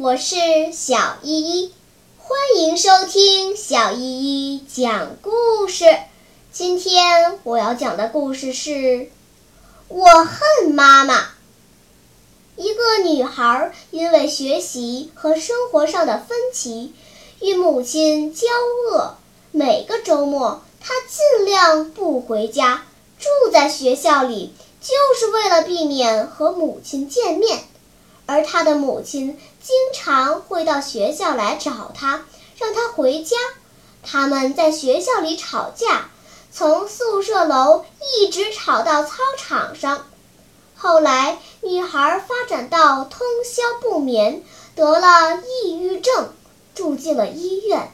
我是小依依，欢迎收听小依依讲故事。今天我要讲的故事是《我恨妈妈》。一个女孩因为学习和生活上的分歧，与母亲交恶。每个周末，她尽量不回家，住在学校里，就是为了避免和母亲见面。而她的母亲经常会到学校来找她，让她回家。他们在学校里吵架，从宿舍楼一直吵到操场上。后来，女孩发展到通宵不眠，得了抑郁症，住进了医院。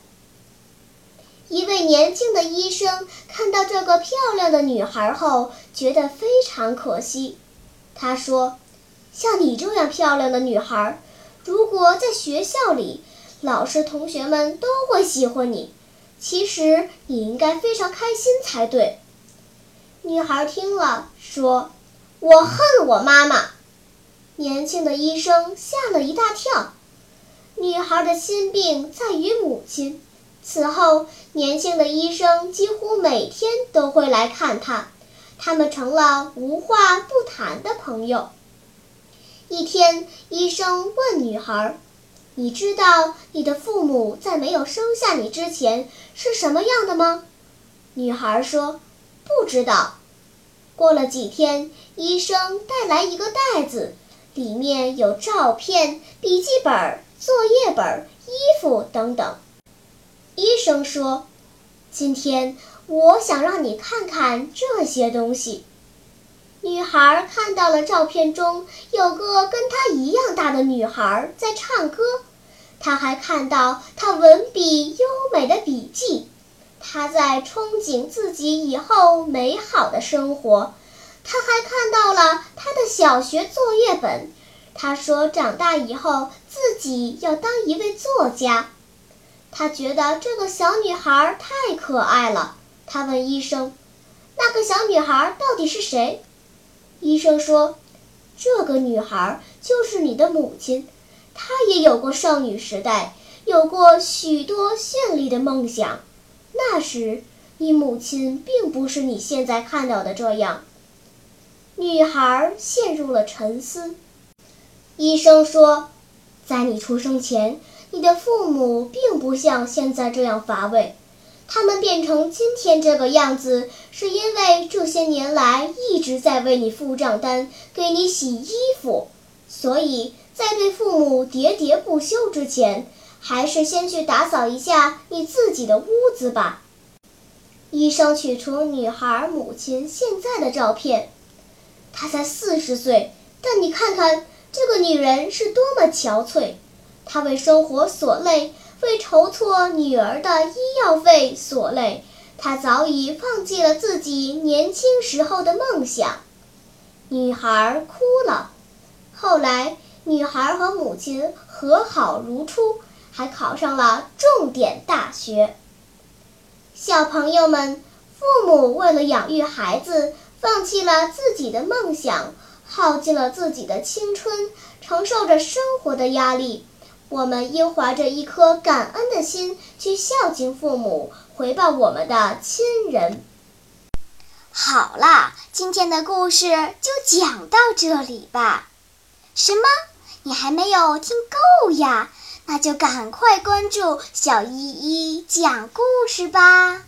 一位年轻的医生看到这个漂亮的女孩后，觉得非常可惜。他说。像你这样漂亮的女孩，如果在学校里，老师同学们都会喜欢你。其实你应该非常开心才对。女孩听了说：“我恨我妈妈。”年轻的医生吓了一大跳。女孩的心病在于母亲。此后，年轻的医生几乎每天都会来看她，他们成了无话不谈的朋友。一天，医生问女孩：“你知道你的父母在没有生下你之前是什么样的吗？”女孩说：“不知道。”过了几天，医生带来一个袋子，里面有照片、笔记本、作业本、衣服等等。医生说：“今天我想让你看看这些东西。”女孩看到了照片中有个跟她一样大的女孩在唱歌，她还看到她文笔优美的笔记，她在憧憬自己以后美好的生活。她还看到了她的小学作业本，她说长大以后自己要当一位作家。她觉得这个小女孩太可爱了。她问医生：“那个小女孩到底是谁？”医生说：“这个女孩就是你的母亲，她也有过少女时代，有过许多绚丽的梦想。那时，你母亲并不是你现在看到的这样。”女孩陷入了沉思。医生说：“在你出生前，你的父母并不像现在这样乏味。”他们变成今天这个样子，是因为这些年来一直在为你付账单、给你洗衣服。所以在对父母喋喋不休之前，还是先去打扫一下你自己的屋子吧。医生取出女孩母亲现在的照片，她才四十岁，但你看看这个女人是多么憔悴，她为生活所累。为筹措女儿的医药费所累，他早已放弃了自己年轻时候的梦想。女孩哭了。后来，女孩和母亲和好如初，还考上了重点大学。小朋友们，父母为了养育孩子，放弃了自己的梦想，耗尽了自己的青春，承受着生活的压力。我们应怀着一颗感恩的心去孝敬父母，回报我们的亲人。好啦，今天的故事就讲到这里吧。什么？你还没有听够呀？那就赶快关注小依依讲故事吧。